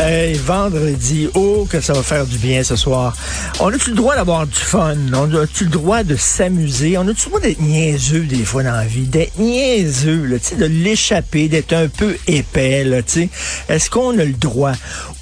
Hey, vendredi, oh que ça va faire du bien ce soir. On a-tu le droit d'avoir du fun? On a-tu le droit de s'amuser? On a-tu le droit d'être niaiseux des fois dans la vie? D'être niaiseux, là, de l'échapper, d'être un peu épais, là, tu sais. Est-ce qu'on a le droit?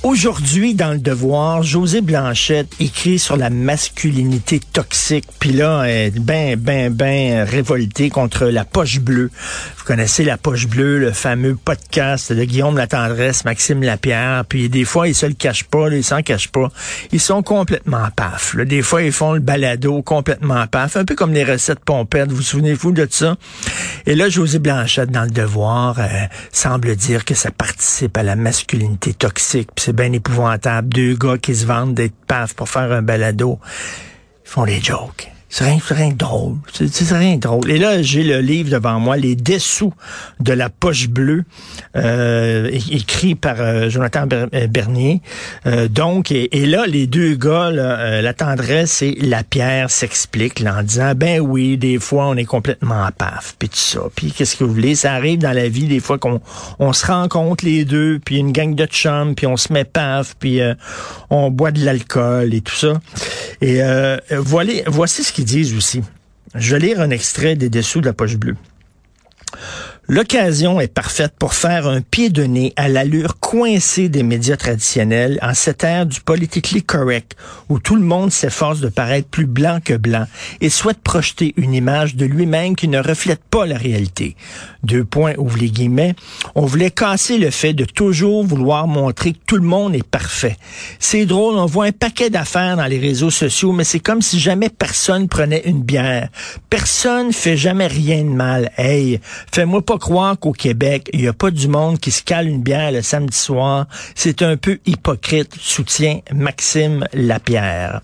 Aujourd'hui, dans le devoir, José Blanchette écrit sur la masculinité toxique, puis là, est ben, ben, ben révolté contre la poche bleue. Vous connaissez la poche bleue, le fameux podcast de Guillaume Latendresse, Maxime Lapierre, puis des fois, ils se le cachent pas, ils s'en cachent pas. Ils sont complètement paf. Là. Des fois, ils font le balado complètement paf, un peu comme les recettes pompettes, vous, vous souvenez-vous de ça? Et là, José Blanchette, dans le devoir, euh, semble dire que ça participe à la masculinité toxique, bien épouvantable. Deux gars qui se vendent d'être paf pour faire un balado. Ils font des jokes. C'est rien, rien de drôle. C'est rien de drôle. Et là, j'ai le livre devant moi, Les dessous de la poche bleue, euh, écrit par euh, Jonathan euh, Bernier. Euh, donc, et, là, les deux gars, là, la tendresse et la pierre s'expliquent en disant, ben oui, des fois, on est complètement paf, puis tout ça. Puis qu'est-ce que vous voulez? Ça arrive dans la vie, des fois, qu'on on se rencontre les deux, puis une gang de chums, puis on se met paf, puis on boit de l'alcool et tout ça. Et voilà, voici ce disent aussi. Je vais lire un extrait des dessous de la poche bleue. L'occasion est parfaite pour faire un pied de nez à l'allure coincée des médias traditionnels en cette ère du politically correct où tout le monde s'efforce de paraître plus blanc que blanc et souhaite projeter une image de lui-même qui ne reflète pas la réalité. Deux points, ouvre les guillemets. On voulait casser le fait de toujours vouloir montrer que tout le monde est parfait. C'est drôle, on voit un paquet d'affaires dans les réseaux sociaux, mais c'est comme si jamais personne prenait une bière. Personne fait jamais rien de mal. Hey, fais-moi pas croire qu'au Québec, il n'y a pas du monde qui se cale une bière le samedi soir. C'est un peu hypocrite, soutient Maxime Lapierre.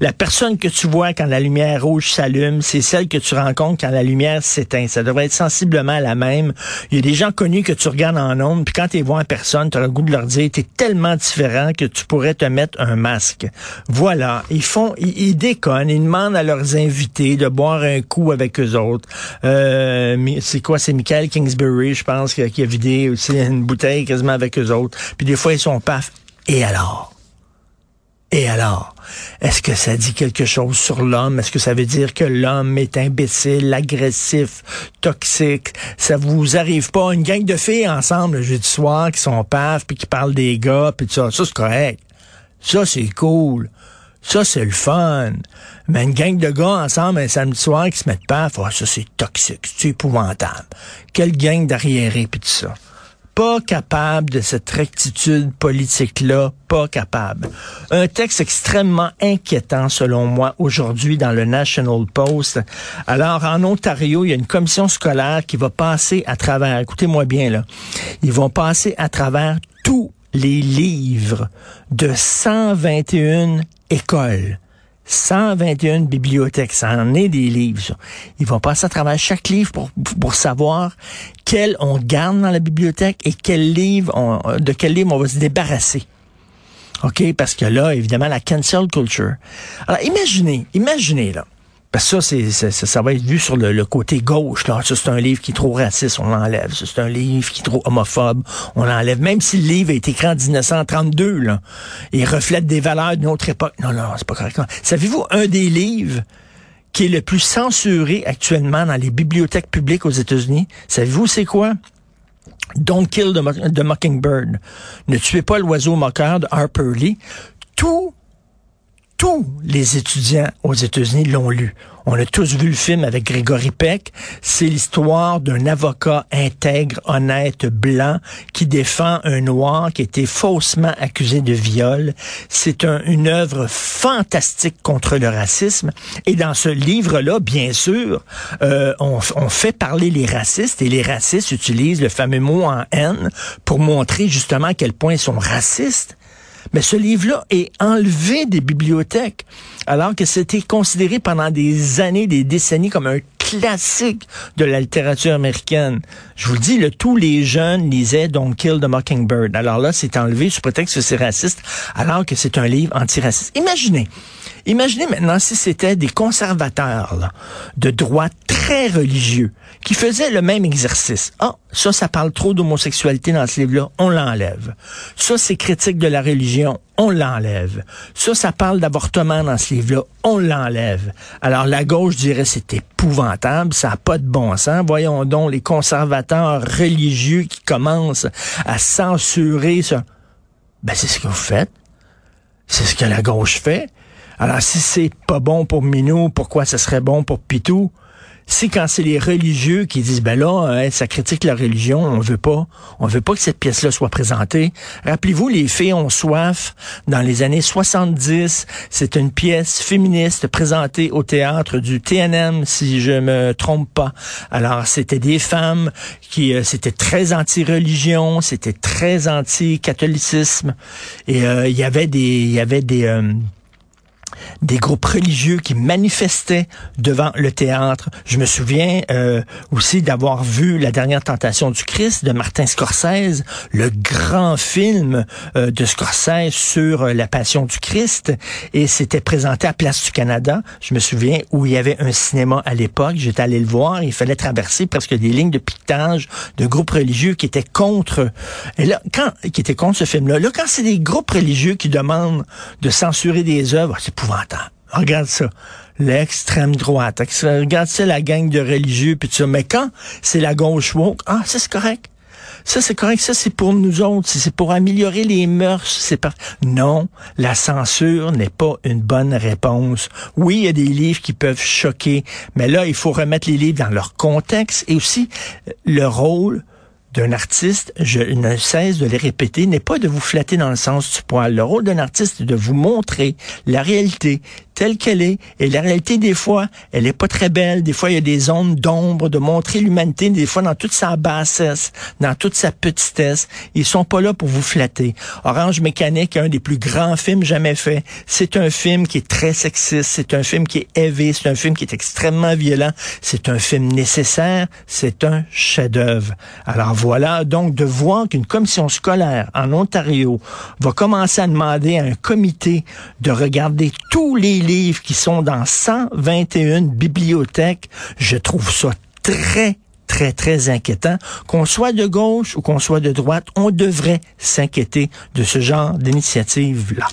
La personne que tu vois quand la lumière rouge s'allume, c'est celle que tu rencontres quand la lumière s'éteint. Ça devrait être sensiblement la même. Il y a des gens connus que tu regardes en ondes, puis quand tu les vois en personne, tu as le goût de leur dire, tu tellement différent que tu pourrais te mettre un masque. Voilà. Ils font, ils, déconnent, ils demandent à leurs invités de boire un coup avec eux autres. Euh, c'est quoi, c'est Michael Kingsbury, je pense, qui, a vidé aussi une bouteille quasiment avec eux autres. Puis des fois, ils sont paf. Et alors? Et alors? Est-ce que ça dit quelque chose sur l'homme? Est-ce que ça veut dire que l'homme est imbécile, agressif, toxique? Ça vous arrive pas? Une gang de filles ensemble le jeudi soir qui sont paf, puis qui parlent des gars, puis tout ça. Ça, c'est correct. Ça, c'est cool. Ça, c'est le fun. Mais une gang de gars ensemble un samedi soir qui se mettent pas, oh, ça, c'est toxique, c'est épouvantable. Quelle gang d'arriérés, puis tout ça. Pas capable de cette rectitude politique-là, pas capable. Un texte extrêmement inquiétant, selon moi, aujourd'hui dans le National Post. Alors, en Ontario, il y a une commission scolaire qui va passer à travers, écoutez-moi bien, là, ils vont passer à travers tous les livres de 121 écoles. 121 bibliothèques, ça en est des livres. Ils vont passer à travers chaque livre pour, pour savoir quel on garde dans la bibliothèque et quel livre on, de quel livre on va se débarrasser. OK? Parce que là, évidemment, la cancel culture. Alors, imaginez, imaginez, là, ça, c'est, ça, ça, va être vu sur le, côté gauche. Là. C'est un livre qui est trop raciste, on l'enlève. C'est un livre qui est trop homophobe, on l'enlève. Même si le livre a été écrit en 1932, là, il reflète des valeurs d'une autre époque. Non, non, c'est pas correct. Savez-vous, un des livres qui est le plus censuré actuellement dans les bibliothèques publiques aux États-Unis, savez-vous c'est quoi? Don't Kill the, Mockingbird. Ne tuez pas l'oiseau moqueur de Harper Lee. Tout tous les étudiants aux États-Unis l'ont lu. On a tous vu le film avec Grégory Peck. C'est l'histoire d'un avocat intègre, honnête, blanc, qui défend un noir qui été faussement accusé de viol. C'est une œuvre fantastique contre le racisme. Et dans ce livre-là, bien sûr, euh, on, on fait parler les racistes et les racistes utilisent le fameux mot en haine pour montrer justement à quel point ils sont racistes. Mais ce livre-là est enlevé des bibliothèques, alors que c'était considéré pendant des années, des décennies comme un classique de la littérature américaine. Je vous le dis, le, tous les jeunes lisaient Don't Kill the Mockingbird. Alors là, c'est enlevé sous prétexte que c'est raciste, alors que c'est un livre antiraciste. Imaginez, imaginez maintenant si c'était des conservateurs de droite très religieux qui faisaient le même exercice. Ah, ça, ça parle trop d'homosexualité dans ce livre-là, on l'enlève. Ça, c'est critique de la religion, on l'enlève. Ça, ça parle d'avortement dans ce livre-là, on l'enlève. Alors la gauche dirait c'est épouvantable, ça n'a pas de bon sens. Voyons donc les conservateurs religieux qui commencent à censurer ça. Ben c'est ce que vous faites. C'est ce que la gauche fait. Alors si c'est pas bon pour Minou, pourquoi ce serait bon pour Pitou? C'est quand c'est les religieux qui disent ben là hein, ça critique la religion, on veut pas, on veut pas que cette pièce-là soit présentée. Rappelez-vous les filles ont soif dans les années 70, c'est une pièce féministe présentée au théâtre du TNM si je me trompe pas. Alors c'était des femmes qui euh, c'était très anti-religion, c'était très anti-catholicisme et euh, il y avait des il y avait des euh, des groupes religieux qui manifestaient devant le théâtre. Je me souviens euh, aussi d'avoir vu La dernière tentation du Christ de Martin Scorsese, le grand film euh, de Scorsese sur euh, la passion du Christ, et c'était présenté à Place du Canada. Je me souviens où il y avait un cinéma à l'époque. J'étais allé le voir. Il fallait traverser presque des lignes de piquetage de groupes religieux qui étaient contre. Et là, quand qui étaient contre ce film-là, là, quand c'est des groupes religieux qui demandent de censurer des œuvres, c'est Regarde ça. L'extrême droite. Regarde ça, la gang de religieux, puis ça. Mais quand c'est la gauche woke, ah, ça c'est correct. Ça, c'est correct. Ça, c'est pour nous autres. C'est pour améliorer les mœurs. C'est. Non, la censure n'est pas une bonne réponse. Oui, il y a des livres qui peuvent choquer, mais là, il faut remettre les livres dans leur contexte et aussi le rôle d'un artiste, je ne cesse de les répéter, n'est pas de vous flatter dans le sens du poil. Le rôle d'un artiste est de vous montrer la réalité telle qu'elle est. Et la réalité, des fois, elle est pas très belle. Des fois, il y a des zones d'ombre, de montrer l'humanité, des fois dans toute sa bassesse, dans toute sa petitesse. Ils sont pas là pour vous flatter. Orange Mécanique, un des plus grands films jamais faits. C'est un film qui est très sexiste. C'est un film qui est élevé. C'est un film qui est extrêmement violent. C'est un film nécessaire. C'est un chef-d'œuvre. Alors voilà, donc de voir qu'une commission scolaire en Ontario va commencer à demander à un comité de regarder tous les livres qui sont dans 121 bibliothèques, je trouve ça très très, très inquiétant. Qu'on soit de gauche ou qu'on soit de droite, on devrait s'inquiéter de ce genre d'initiative-là.